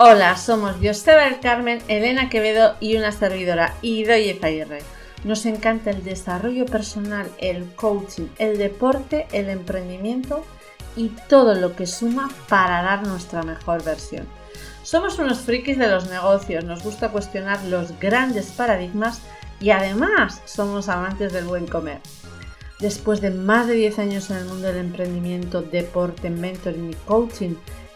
Hola, somos Joseba del Carmen, Elena Quevedo y una servidora, Idoye Zaguirre. Nos encanta el desarrollo personal, el coaching, el deporte, el emprendimiento y todo lo que suma para dar nuestra mejor versión. Somos unos frikis de los negocios, nos gusta cuestionar los grandes paradigmas y además somos amantes del buen comer. Después de más de 10 años en el mundo del emprendimiento, deporte, mentoring y coaching,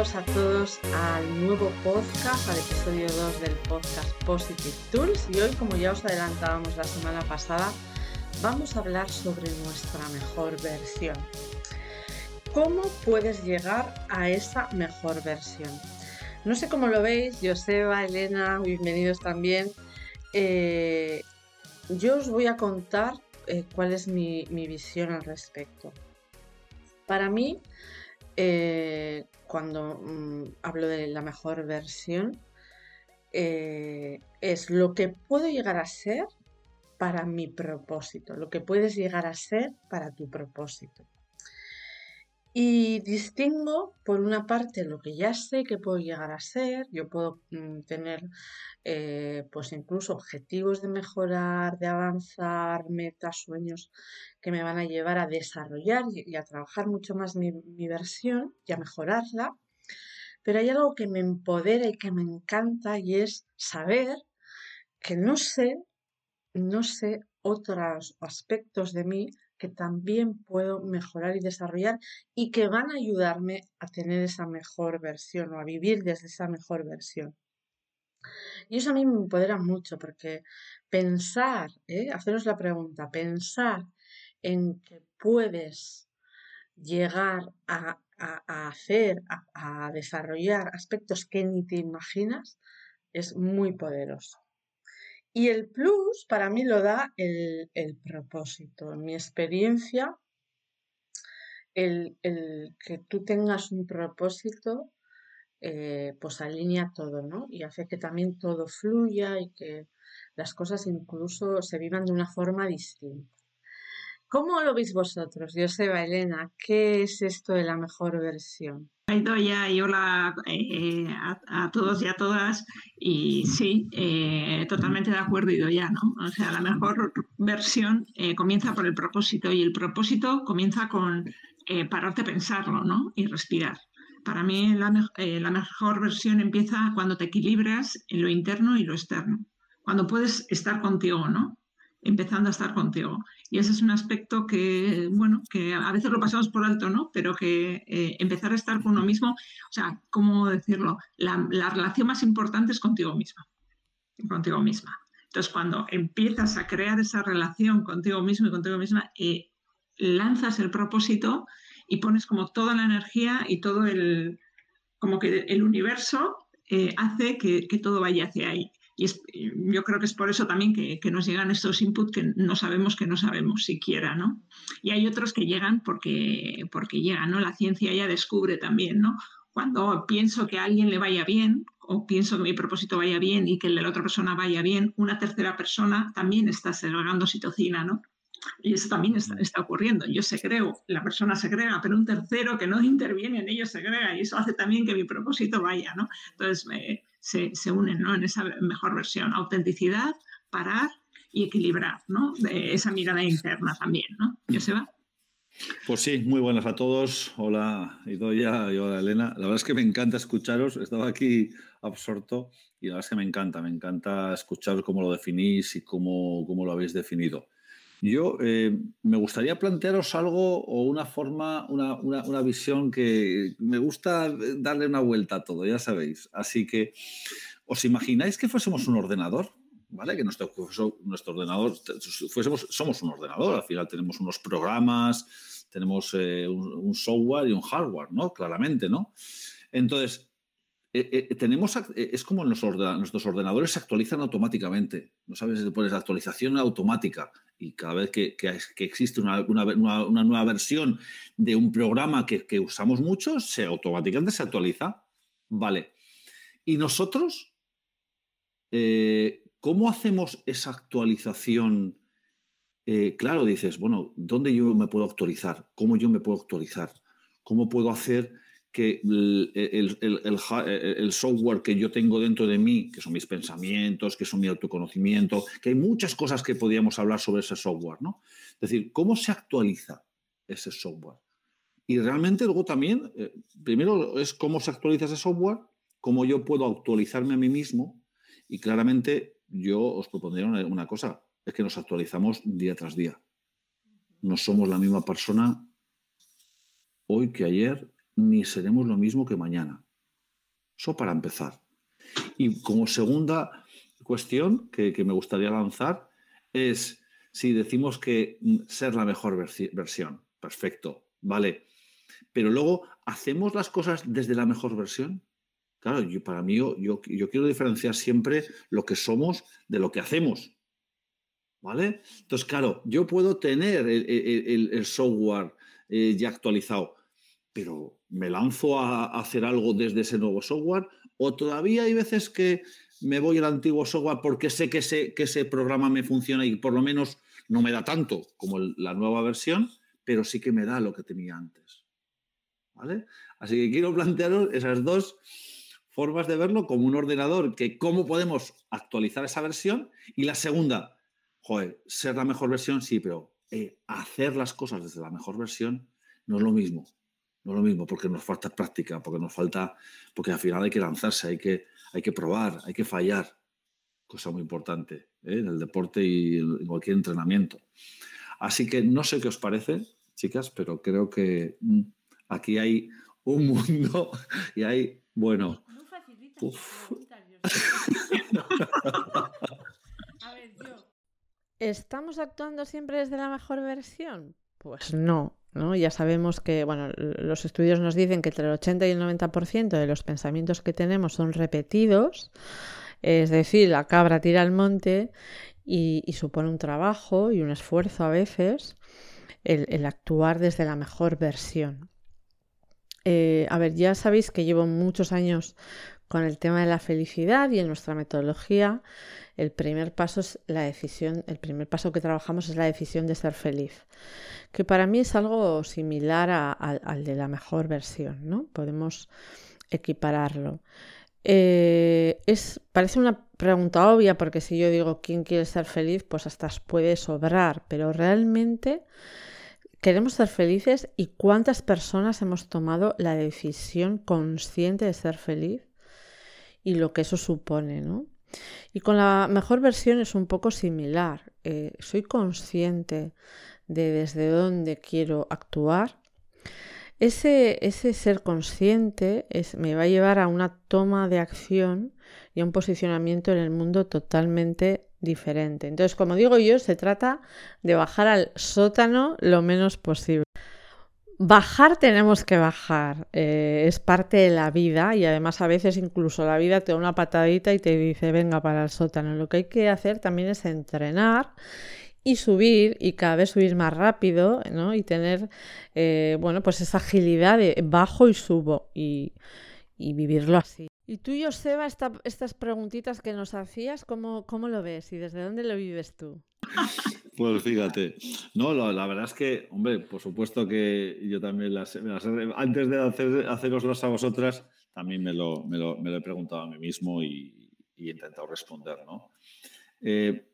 Bienvenidos a todos al nuevo podcast, al episodio 2 del podcast Positive Tools. Y hoy, como ya os adelantábamos la semana pasada, vamos a hablar sobre nuestra mejor versión. ¿Cómo puedes llegar a esa mejor versión? No sé cómo lo veis, Joseba, Elena, bienvenidos también. Eh, yo os voy a contar eh, cuál es mi visión al respecto. Para mí, eh, cuando mm, hablo de la mejor versión, eh, es lo que puedo llegar a ser para mi propósito, lo que puedes llegar a ser para tu propósito. Y distingo, por una parte, lo que ya sé que puedo llegar a ser. Yo puedo mm, tener, eh, pues incluso objetivos de mejorar, de avanzar, metas, sueños que me van a llevar a desarrollar y, a trabajar mucho más mi, mi versión y a mejorarla. Pero hay algo que me empodera y que me encanta y es saber que no sé, no sé otros aspectos de mí que también puedo mejorar y desarrollar y que van a ayudarme a tener esa mejor versión o a vivir desde esa mejor versión. Y eso a mí me empodera mucho porque pensar, ¿eh? haceros la pregunta, pensar en que puedes llegar a, hacer, a, a desarrollar aspectos que ni te imaginas, es muy poderoso. Y el plus para mí lo da el, propósito. En mi experiencia, el, que tú tengas un propósito, eh, pues alinea todo, ¿no? Y hace que también todo fluya y que las cosas incluso se vivan de una forma distinta. ¿Cómo lo veis vosotros, Joseba, Elena? ¿Qué es esto de la mejor versión? ya y hola eh, a, todos y a todas. Y sí, eh, totalmente de acuerdo, ya ¿no? O sea, la mejor versión eh, comienza por el propósito y el propósito comienza con pararte a pensarlo, ¿no? Y respirar. Para mí la, la mejor versión empieza cuando te equilibras en lo interno y lo externo. Cuando puedes estar contigo, ¿no? Empezando a estar contigo. Y ese es un aspecto que, bueno, que a veces lo pasamos por alto, ¿no? Pero que eh, empezar a estar con uno mismo, o sea, ¿cómo decirlo? La, la, relación más importante es contigo misma, contigo misma. Entonces, cuando empiezas a crear esa relación contigo mismo y contigo misma, eh, lanzas el propósito y pones como toda la energía y todo el, como que el universo eh, hace que todo vaya hacia ahí. Y yo creo que es por eso también que, nos llegan estos inputs que no sabemos que no sabemos siquiera, ¿no? Y hay otros que llegan porque, porque llegan, ¿no? La ciencia ya descubre también, ¿no? Cuando pienso que a alguien le vaya bien o pienso que mi propósito vaya bien y que el de la otra persona vaya bien, una tercera persona también está segregando citocina, ¿no? Y eso también está, está, ocurriendo. Yo segrego, la persona segrega, pero un tercero que no interviene en ello segrega y eso hace también que mi propósito vaya, ¿no? Entonces, me se, unen ¿no? en esa mejor versión. Autenticidad, parar y equilibrar, ¿no? De esa mirada interna también, ¿no? va Pues sí, muy buenas a todos. Hola Idoya y hola Elena. La verdad es que me encanta escucharos. Estaba aquí absorto y la verdad es que me encanta, me encanta escucharos cómo lo definís y cómo, cómo lo habéis definido. Yo eh, me gustaría plantearos algo o una forma, una, visión que me gusta darle una vuelta a todo, ya sabéis. Así que, ¿os imagináis que fuésemos un ordenador? ¿Vale? Que nuestro, nuestro ordenador, fuésemos, somos un ordenador, al final tenemos unos programas, tenemos eh, un, software y un hardware, ¿no? Claramente, ¿no? Entonces, eh, eh, tenemos, es como nuestros ordenadores se actualizan automáticamente, ¿no sabes? Pones actualización automática y cada vez que, existe una, nueva versión de un programa que, que usamos mucho, se automáticamente se actualiza. Vale. ¿Y nosotros? ¿Cómo hacemos esa actualización? Eh, claro, dices, bueno, ¿dónde yo me puedo actualizar? ¿Cómo yo me puedo actualizar? ¿Cómo puedo hacer que el, software que yo tengo dentro de mí, que son mis pensamientos, que son mi autoconocimiento, que hay muchas cosas que podríamos hablar sobre ese software, ¿no? Es decir, ¿cómo se actualiza ese software? Y realmente luego también, eh, primero es cómo se actualiza ese software, cómo yo puedo actualizarme a mí mismo y claramente yo os propondría una, cosa, es que nos actualizamos día tras día. No somos la misma persona hoy que ayer, ni seremos lo mismo que mañana. Eso para empezar. Y como segunda cuestión que, me gustaría lanzar es si decimos que ser la mejor versión, perfecto, vale, pero luego hacemos las cosas desde la mejor versión. Claro, yo, para mí yo, yo, quiero diferenciar siempre lo que somos de lo que hacemos. ¿Vale? Entonces, claro, yo puedo tener el, software eh, ya actualizado, pero ¿me lanzo a, hacer algo desde ese nuevo software? ¿O todavía hay veces que me voy al antiguo software porque sé que ese, que ese programa me funciona y por lo menos no me da tanto como la nueva versión, pero sí que me da lo que tenía antes? ¿Vale? Así que quiero plantearos esas dos formas de verlo como un ordenador, que cómo podemos actualizar esa versión. Y la segunda, joder, ser la mejor versión, sí, pero eh, hacer las cosas desde la mejor versión no es lo mismo. No es lo mismo porque nos falta práctica, porque nos falta, porque al final hay que lanzarse, hay que, hay que probar, hay que fallar. Cosa muy importante ¿eh? en el deporte y en cualquier entrenamiento. Así que no sé qué os parece, chicas, pero creo que mm, aquí hay un mundo y hay, bueno, ¿Estamos actuando siempre desde la mejor versión? Pues no, Ya sabemos que, bueno, los estudios nos dicen que entre el 80 y el 90% de los pensamientos que tenemos son repetidos, es decir, la cabra tira al monte y, supone un trabajo y un esfuerzo a veces el actuar desde la mejor versión. Eh, a ver, ya sabéis que llevo muchos años con el tema de la felicidad y en nuestra metodología el primer paso es la decisión, el primer paso que trabajamos es la decisión de ser feliz, que para mí es algo similar al de la mejor versión, ¿no? Podemos equipararlo. Eh, es, parece una pregunta obvia porque si yo digo quién quiere ser feliz, pues hasta puede sobrar, pero realmente queremos ser felices y cuántas personas hemos tomado la decisión consciente de ser feliz y lo que eso supone, ¿no? Y con la mejor versión es un poco similar. Eh, soy consciente de desde dónde quiero actuar. Ese, ese ser consciente me va a llevar a una toma de acción y a un posicionamiento en el mundo totalmente diferente. Entonces, como digo yo, se trata de bajar al sótano lo menos posible. Bajar tenemos que bajar, eh, es parte de la vida y además a veces incluso la vida te da una patadita y te dice venga para el sótano. Lo que hay que hacer también es entrenar y subir y cada vez subir más rápido ¿no? y tener eh, bueno pues esa agilidad de bajo y subo y, vivirlo así. Y tú, Joseba, esta, estas preguntitas que nos hacías, ¿cómo, ¿cómo lo ves y desde dónde lo vives tú? Pues fíjate, no, la, verdad es que, hombre, por supuesto que yo también las, antes de hacer, haceroslas a vosotras, también me lo, me lo, me lo, he preguntado a mí mismo y, y he intentado responder, ¿no? Eh,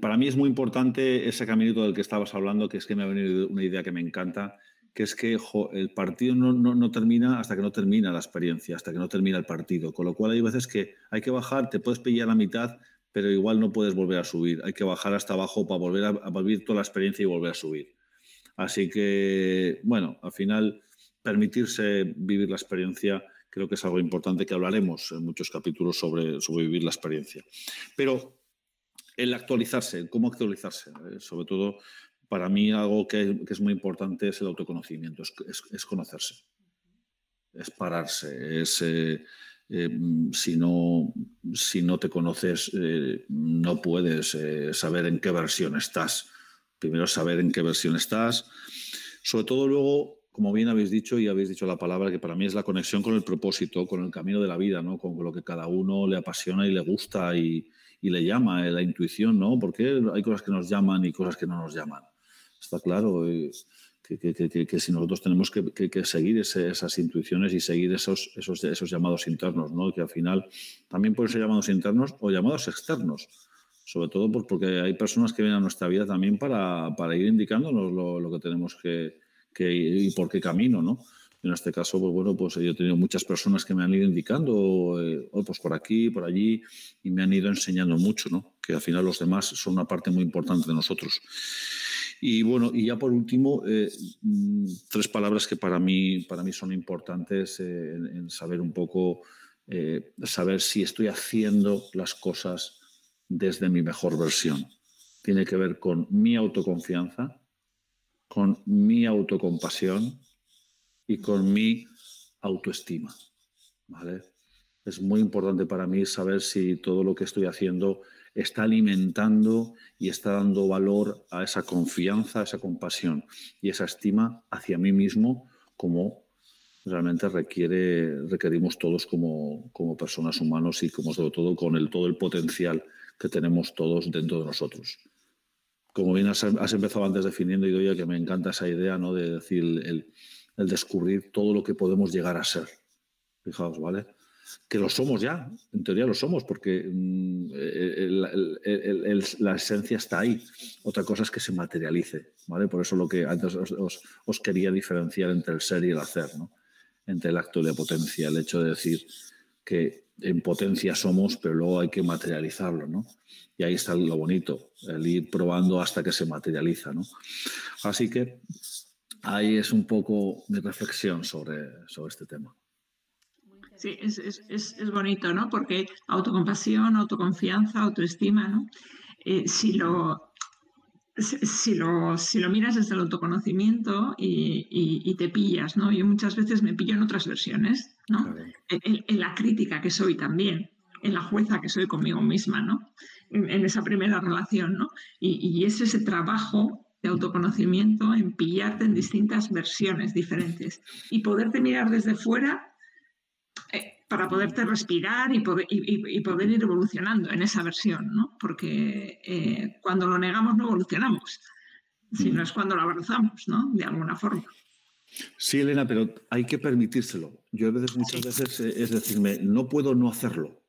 para mí es muy importante ese caminito del que estabas hablando, que es que me ha venido una idea que me encanta, que es que el partido no, termina hasta que no termina la experiencia, hasta que no termina el partido. Con lo cual hay veces que hay que bajar, te puedes pillar la mitad, pero igual no puedes volver a subir. Hay que bajar hasta abajo para volver a, vivir toda la experiencia y volver a subir. Así que, bueno, al final, permitirse vivir la experiencia creo que es algo importante que hablaremos en muchos capítulos sobre, sobre vivir la experiencia. Pero el actualizarse, cómo actualizarse, eh, sobre todo para mí algo que, es muy importante es el autoconocimiento, es, conocerse, es pararse, es... Eh, eh, si, no, si no te conoces, eh, no puedes saber en qué versión estás. Primero saber en qué versión estás. Sobre todo luego, como bien habéis dicho y habéis dicho la palabra, que para mí es la conexión con el propósito, con el camino de la vida, ¿no? con lo que cada uno le apasiona y le gusta y, y le llama, la intuición, ¿no? Porque hay cosas que nos llaman y cosas que no nos llaman está claro eh, que, si nosotros tenemos que, seguir esas intuiciones y seguir esos, esos, esos llamados internos, ¿no? que al final también pueden ser llamados internos o llamados externos, sobre todo porque hay personas que vienen a nuestra vida también para, para ir indicándonos lo, que tenemos que, y por qué camino, ¿no? En este caso, pues bueno, pues yo he tenido muchas personas que me han ido indicando, eh, oh, pues por aquí, por allí, y me han ido enseñando mucho, ¿no? Que al final los demás son una parte muy importante de nosotros. Y bueno, y ya por último, eh, mm, tres palabras que para mí, para mí son importantes eh, en, saber un poco, eh, saber si estoy haciendo las cosas desde mi mejor versión. Tiene que ver con mi autoconfianza, con mi autocompasión y con mi autoestima. ¿vale? Es muy importante para mí saber si todo lo que estoy haciendo está alimentando y está dando valor a esa confianza, a esa compasión y esa estima hacia mí mismo como realmente requiere, requerimos todos como, como personas humanos y como sobre todo con el, todo el potencial que tenemos todos dentro de nosotros. Como bien has, empezado antes definiendo, Idoia, que me encanta esa idea ¿no? de decir el, el descubrir todo lo que podemos llegar a ser. Fijaos, ¿vale? Que lo somos ya, en teoría lo somos, porque mm, la esencia está ahí. Otra cosa es que se materialice, ¿vale? Por eso lo que antes os, quería diferenciar entre el ser y el hacer, ¿no? Entre el acto y la potencia, el hecho de decir que en potencia somos, pero luego hay que materializarlo, ¿no? Y ahí está lo bonito, el ir probando hasta que se materializa, ¿no? Así que ahí es un poco mi reflexión sobre, sobre este tema. Sí, es, es, es, bonito, ¿no? Porque autocompasión, autoconfianza, autoestima, ¿no? Eh, si, lo, si, lo, si lo miras desde el autoconocimiento y, y, te pillas, ¿no? Yo muchas veces me pillo en otras versiones, ¿no? En, la crítica que soy también, en la jueza que soy conmigo misma, ¿no? En, esa primera relación, ¿no? Y, y es ese trabajo de autoconocimiento en pillarte en distintas versiones diferentes y poderte mirar desde fuera para poderte respirar y poder, y, poder, ir evolucionando en esa versión, ¿no? Porque eh, cuando lo negamos no evolucionamos, sino es cuando lo abrazamos, ¿no? De alguna forma. Sí, Elena, pero hay que permitírselo. Yo a veces, muchas veces eh, es decirme, no puedo no hacerlo.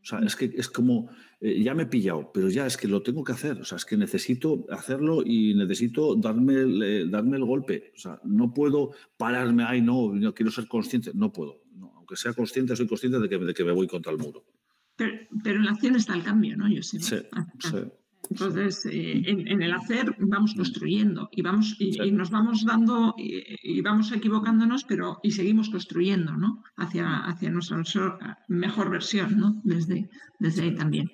O sea, es que es como, eh, ya me he pillado, pero ya es que lo tengo que hacer. O sea, es que necesito hacerlo y necesito darme, darme el golpe. O sea, no puedo pararme, ay, no, no quiero ser consciente. No puedo sea consciente, soy consciente de que, de que me voy contra el muro. Pero, en la acción está el cambio, ¿no? Yo sé. Sí, ah, ah. sí. Entonces, eh, en, el hacer vamos construyendo y, vamos, y, nos vamos dando y, vamos equivocándonos, pero y seguimos construyendo, ¿no? Hacia, hacia nuestra mejor versión, ¿no? Desde, desde ahí también.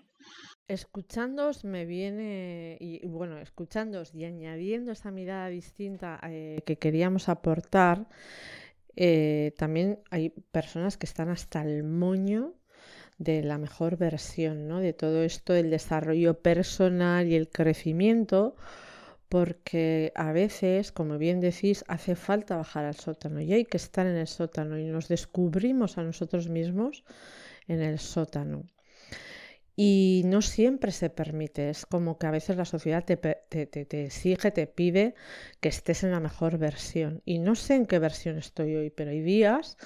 Escuchándoos me viene, y bueno, escuchándoos y añadiendo esa mirada distinta eh, que queríamos aportar, eh, también hay personas que están hasta el moño de la mejor versión, ¿no? De todo esto, el desarrollo personal y el crecimiento, porque a veces, como bien decís, hace falta bajar al sótano y hay que estar en el sótano y nos descubrimos a nosotros mismos en el sótano. Y no siempre se permite, es como que a veces la sociedad te, te, exige, te pide que estés en la mejor versión. Y no sé en qué versión estoy hoy, pero hay días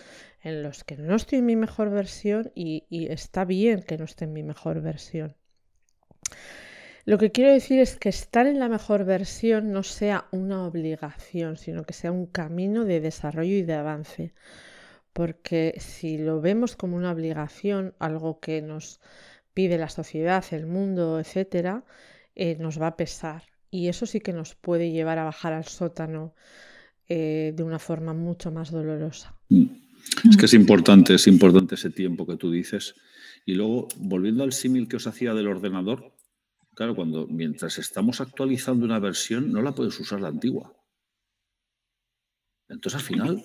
en los que no estoy en mi mejor versión y, y está bien que no esté en mi mejor versión. Lo que quiero decir es que estar en la mejor versión no sea una obligación, sino que sea un camino de desarrollo y de avance. Porque si lo vemos como una obligación, algo que nos pide la sociedad, el mundo, etcétera, eh, nos va a pesar. Y eso sí que nos puede llevar a bajar al sótano eh, de una forma mucho más dolorosa. Mm. Es que es importante, es importante ese tiempo que tú dices. Y luego, volviendo al símil que os hacía del ordenador, Claro, cuando mientras estamos actualizando una versión, no la puedes usar la antigua. Entonces al final,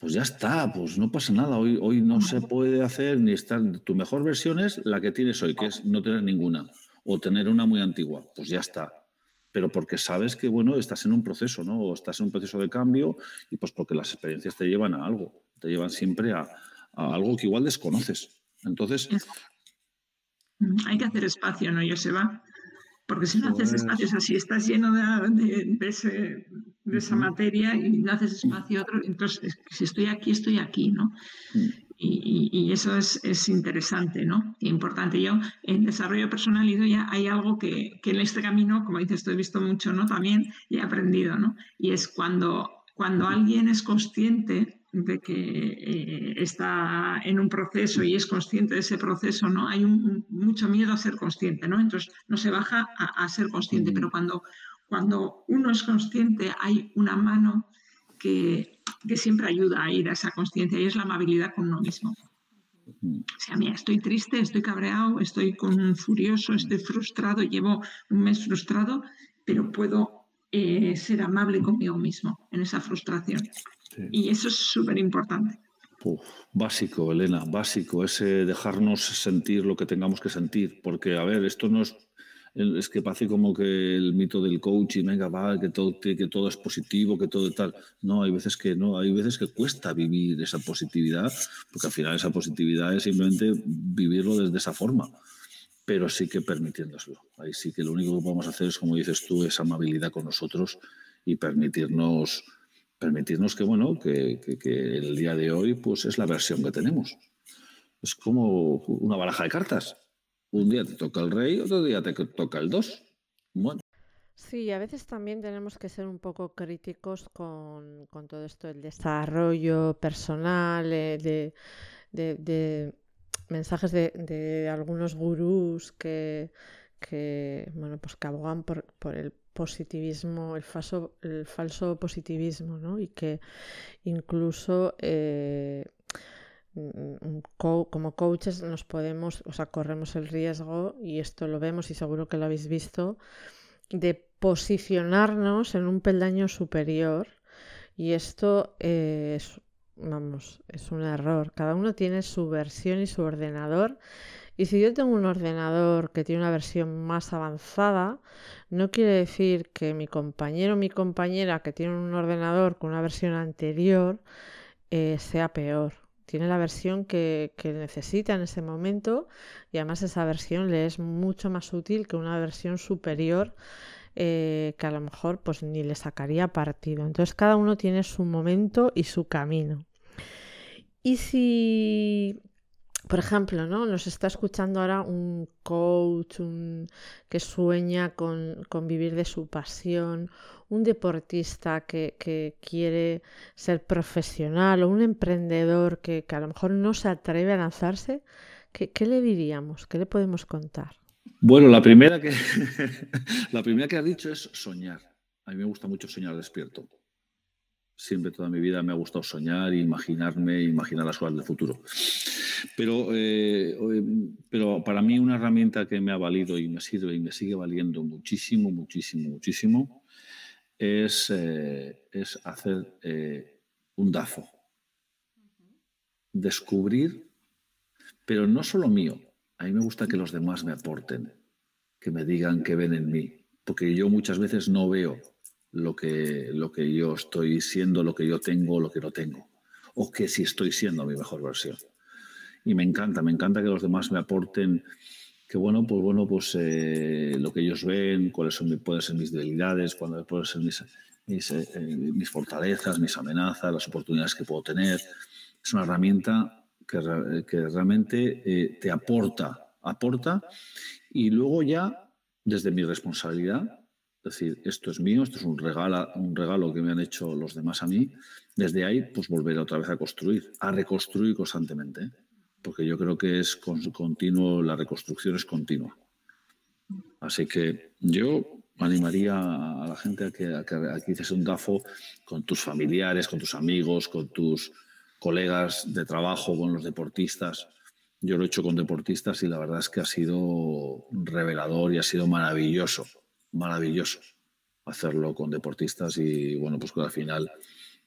pues ya está, pues no pasa nada. Hoy, hoy no se puede hacer ni estar. Tu mejor versión es la que tienes hoy, que es no tener ninguna, o tener una muy antigua. Pues ya está. Pero porque sabes que, bueno, estás en un proceso, ¿no? O estás en un proceso de cambio y pues porque las experiencias te llevan a algo, te llevan siempre a, algo que igual desconoces. Entonces. Hay que hacer espacio, ¿no, Joseba? Porque si no haces espacios así, estás lleno de, esa materia y no haces espacio otro, entonces si estoy aquí, estoy aquí, ¿no? Mm. Y, eso es, interesante, ¿no? importante. Yo, en desarrollo personal, ya hay algo que, que, en este camino, como dices, esto he visto mucho, ¿no? También he aprendido, ¿no? Y es cuando, cuando alguien es consciente de que eh, está en un proceso y es consciente de ese proceso, ¿no? Hay mucho miedo a ser consciente, ¿no? Entonces no se baja a, ser consciente, pero cuando, cuando uno es consciente hay una mano que, que siempre ayuda a ir a esa conciencia y es la amabilidad con uno mismo. O sea, mira, estoy triste, estoy cabreado, estoy con furioso, estoy frustrado, llevo un mes frustrado, pero puedo eh, ser amable conmigo mismo en esa frustración. Y eso es súper importante. Básico, Elena, básico, ese dejarnos sentir lo que tengamos que sentir, porque, a ver, esto no es, es que parece como que el mito del coaching, venga, va, que todo, que todo es positivo, que todo tal. No, hay veces que no, hay veces que cuesta vivir esa positividad, porque al final esa positividad es simplemente vivirlo desde esa forma, pero sí que permitiéndoslo. Ahí sí que lo único que podemos hacer es, como dices tú, esa amabilidad con nosotros y permitirnos permitirnos que, bueno, que, el día de hoy pues es la versión que tenemos. Es como una baraja de cartas. Un día te toca el rey, otro día te toca el dos. Bueno. Sí, a veces también tenemos que ser un poco críticos con, todo esto del desarrollo personal, eh, de, mensajes de, algunos gurús que, que, bueno, pues que abogan por, por el positivismo, el falso, el falso positivismo, ¿no? Y que incluso eh, como coaches nos podemos, o sea, corremos el riesgo, y esto lo vemos y seguro que lo habéis visto, de posicionarnos en un peldaño superior. Y esto es, vamos, es un error. Cada uno tiene su versión y su ordenador y si yo tengo un ordenador que tiene una versión más avanzada, no quiere decir que mi compañero o mi compañera que tiene un ordenador con una versión anterior eh, sea peor. Tiene la versión que, necesita en ese momento y además esa versión le es mucho más útil que una versión superior eh, que a lo mejor pues ni le sacaría partido. Entonces cada uno tiene su momento y su camino. Y si por ejemplo, ¿no? Nos está escuchando ahora un coach que sueña con, vivir de su pasión, un deportista que, quiere ser profesional o un emprendedor que, a lo mejor no se atreve a lanzarse. ¿Qué, le diríamos? ¿Qué le podemos contar? Bueno, la primera que la primera que has dicho es soñar. A mí me gusta mucho soñar despierto siempre toda mi vida me ha gustado soñar, imaginarme, imaginar las cosas del futuro. Pero, eh, pero para mí una herramienta que me ha valido y me sirve y me sigue valiendo muchísimo, muchísimo, muchísimo, es, eh, es hacer eh, un DAFO. Descubrir, pero no solo mío, a mí me gusta que los demás me aporten, que me digan que ven en mí, porque yo muchas veces no veo lo que, lo que yo estoy siendo, lo que yo tengo, lo que no tengo. O que si estoy siendo mi mejor versión. Y me encanta, me encanta que los demás me aporten que bueno, pues bueno, pues eh, lo que ellos ven, cuáles son, pueden ser mis debilidades, cuáles pueden ser eh, eh, mis, fortalezas, mis amenazas, las oportunidades que puedo tener. Es una herramienta que realmente te aporta, aporta y luego ya, desde mi responsabilidad, es decir, esto es mío, esto es un regalo, un regalo que me han hecho los demás a mí. Desde ahí, pues volver otra vez a construir, a reconstruir constantemente, ¿eh? porque yo creo que es continuo, la reconstrucción es continua. Así que yo animaría a la gente a que, a hiciese un DAFO con tus familiares, con tus amigos, con tus colegas de trabajo, con los deportistas, Yo lo he hecho con deportistas y la verdad es que ha sido revelador y ha sido maravilloso, maravilloso hacerlo con deportistas y bueno, pues que al final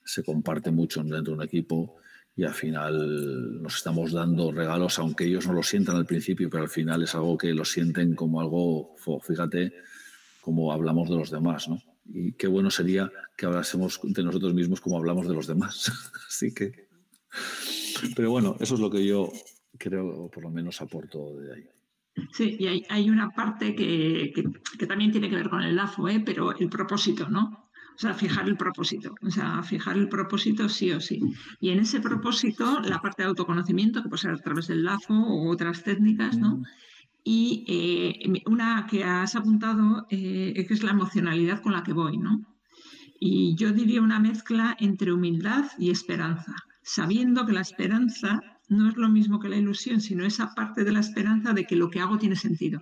se comparte mucho dentro de un equipo y al final nos estamos dando regalos, aunque ellos no lo sientan al principio, pero al final es algo que lo sienten como algo, fíjate, como hablamos de los demás, ¿no? Y qué bueno sería que hablásemos de nosotros mismos como hablamos de los demás. Así que, pero bueno, eso es lo que yo creo, por lo menos aporto de ahí. Sí, y hay, una parte que, también tiene que ver con el LAFO, ¿eh? pero el propósito, ¿no? O sea, fijar el propósito, o sea, fijar el propósito sí o sí. Y en ese propósito, la parte de autoconocimiento, que puede ser a través del LAFO u otras técnicas, ¿no? Y eh, una que has apuntado, eh, que es la emocionalidad con la que voy, ¿no? Y yo diría una mezcla entre humildad y esperanza, sabiendo que la esperanza no es lo mismo que la ilusión, sino esa parte de la esperanza de que lo que hago tiene sentido.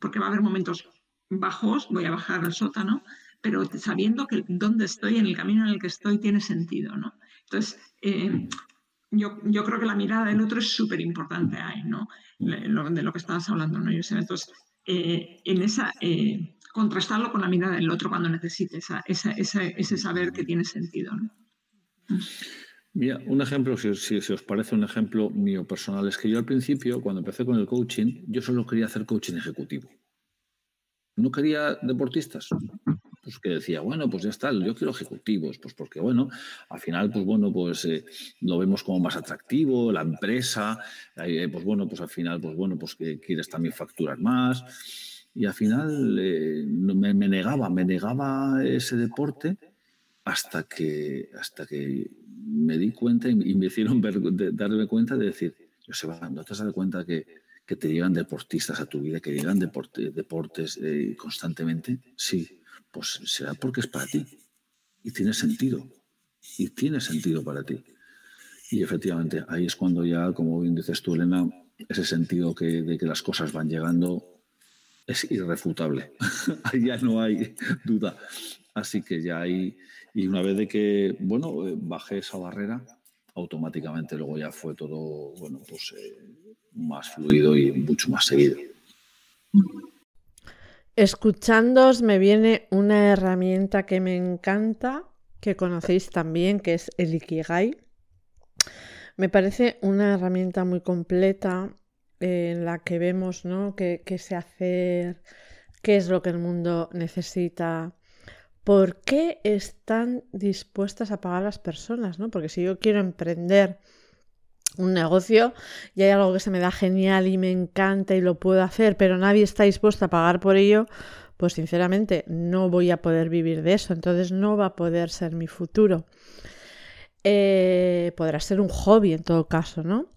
Porque va a haber momentos bajos, voy a bajar al sótano, pero sabiendo que donde estoy, en el camino en el que estoy, tiene sentido, ¿no? Entonces, eh, yo, yo, creo que la mirada del otro es súper importante ahí, ¿no? De lo que estabas hablando, ¿no? Entonces, eh, en esa, eh, contrastarlo con la mirada del otro cuando necesite ese saber que tiene sentido. Mira, un ejemplo, si, si, os parece un ejemplo mío personal, es que yo al principio, cuando empecé con el coaching, yo solo quería hacer coaching ejecutivo. No quería deportistas. Pues que decía, bueno, pues ya está, yo quiero ejecutivos, pues porque bueno, al final, pues bueno, pues eh, lo vemos como más atractivo, la empresa, eh, pues bueno, pues al final, pues bueno, pues quieres también facturar más. Y al final eh, me, negaba, me negaba ese deporte hasta que, hasta que me di cuenta y, me hicieron darme cuenta de decir, Joseba, ¿no te has dado cuenta que, que te llegan deportistas a tu vida, que llegan deportes eh, constantemente? Sí, pues será porque es para ti y tiene sentido. Y tiene sentido para ti. Y efectivamente, ahí es cuando ya, como bien dices tú, Elena, ese sentido que, de que las cosas van llegando es irrefutable. ahí ya no hay duda. Así que ya hay, y una vez de que, bueno, eh, bajé esa barrera, automáticamente luego ya fue todo, bueno, pues eh, más fluido y mucho más seguido. Escuchándoos me viene una herramienta que me encanta, que conocéis también, que es el Ikigai. Me parece una herramienta muy completa en la que vemos ¿no? qué, qué sé hacer, qué es lo que el mundo necesita, ¿por qué están dispuestas a pagar las personas? ¿no? Porque si yo quiero emprender un negocio y hay algo que se me da genial y me encanta y lo puedo hacer, pero nadie está dispuesto a pagar por ello, pues sinceramente no voy a poder vivir de eso, entonces no va a poder ser mi futuro. Eh, podrá ser un hobby en todo caso, ¿no?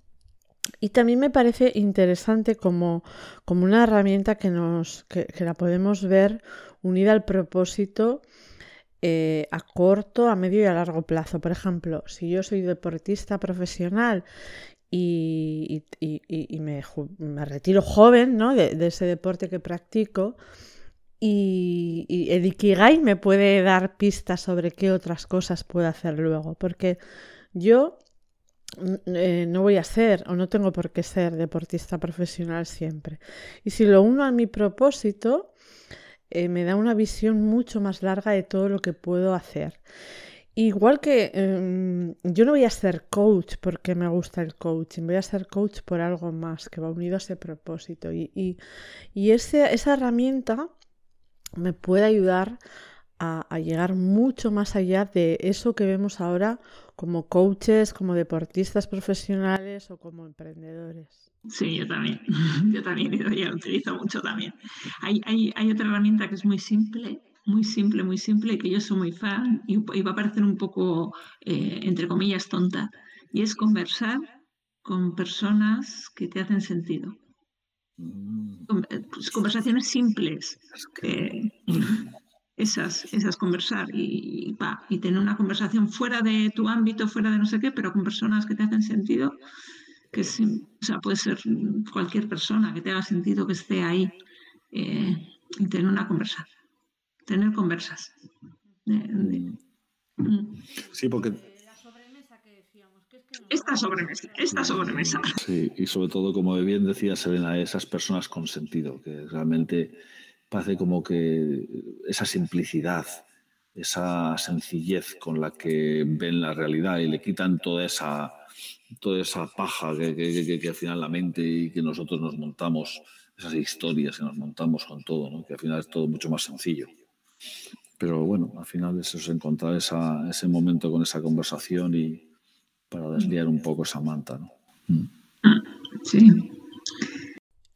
Y también me parece interesante como, como una herramienta que, nos, que la podemos ver unida al propósito eh, a corto, a medio y a largo plazo. Por ejemplo, si yo soy deportista profesional y, me, retiro joven ¿no? de, ese deporte que practico, y, el Ikigai me puede dar pistas sobre qué otras cosas puedo hacer luego, porque yo eh, no voy a ser o no tengo por qué ser deportista profesional siempre. Y si lo uno a mi propósito, eh, me da una visión mucho más larga de todo lo que puedo hacer. Igual que em, yo no voy a ser coach porque me gusta el coaching, voy a ser coach por algo más que va unido a ese propósito. Y, esa herramienta me puede ayudar a, llegar mucho más allá de eso que vemos ahora como coaches, como deportistas profesionales o como emprendedores. Sí, yo también. Yo también, yo lo utilizo mucho también. Hay, hay, hay, otra herramienta que es muy simple, muy simple, muy simple, que yo soy muy fan y, va a parecer un poco, eh, entre comillas, tonta, y es conversar con personas que te hacen sentido. Mm. Eh, pues, conversaciones simples. Esas, esas conversar y, y tener una conversación fuera de tu ámbito, fuera de no sé qué, pero con personas que te hacen sentido que o sea, puede ser cualquier persona que te haga sentido que esté ahí eh, y tener una conversa, tener conversas. Mm. Sí, porque... Esta sobremesa, esta sobremesa. Sí, y sobre todo, como bien decía Selena, esas personas con sentido, que realmente parece como que esa simplicidad, esa sencillez con la que ven la realidad y le quitan toda esa, toda esa paja que, que, que, al final la mente y que nosotros nos montamos, esas historias que nos montamos con todo, ¿no? que al final es todo mucho más sencillo. Pero bueno, al final eso es encontrar esa, ese momento con esa conversación y para desviar un poco esa manta. ¿no? Mm. Sí.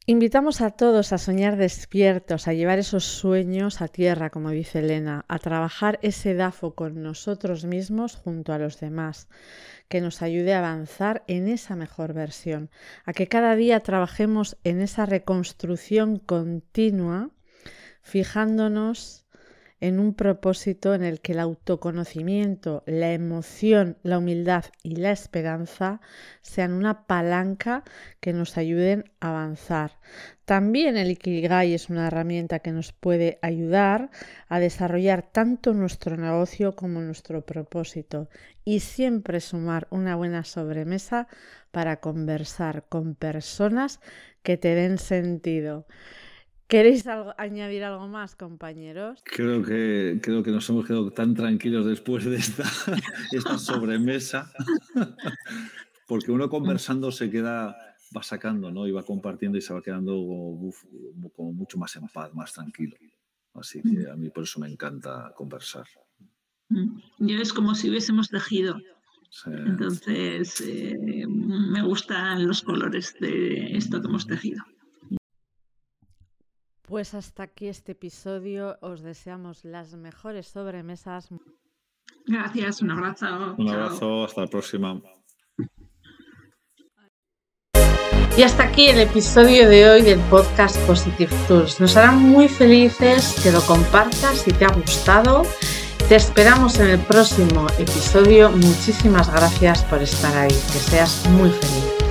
Invitamos a todos a soñar despiertos, a llevar esos sueños a tierra, como dice Elena, a trabajar ese DAFO con nosotros mismos junto a los demás, que nos ayude a avanzar en esa mejor versión, a que cada día trabajemos en esa reconstrucción continua, fijándonos en un propósito en el que el autoconocimiento, la emoción, la humildad y la esperanza sean una palanca que nos ayuden a avanzar. También el Ikigai es una herramienta que nos puede ayudar a desarrollar tanto nuestro negocio como nuestro propósito y siempre sumar una buena sobremesa para conversar con personas que te den sentido. ¿Queréis añadir algo más, compañeros? Creo que, creo que nos hemos quedado tan tranquilos después de esta, esta sobremesa, porque uno conversando se queda, va sacando, ¿no? Y va compartiendo y se va quedando como, mucho más en paz, más tranquilo. Así que a mí por eso me encanta conversar. Mm. Yo es como si hubiésemos tejido. Entonces, eh, me gustan los colores de esto que hemos tejido. Pues hasta aquí este episodio. Os deseamos las mejores sobremesas. Gracias, un abrazo. Un abrazo, hasta la próxima. Y hasta aquí el episodio de hoy del podcast Positive Tools. Nos hará muy felices que lo compartas si te ha gustado. Te esperamos en el próximo episodio. Muchísimas gracias por estar ahí. Que seas muy feliz.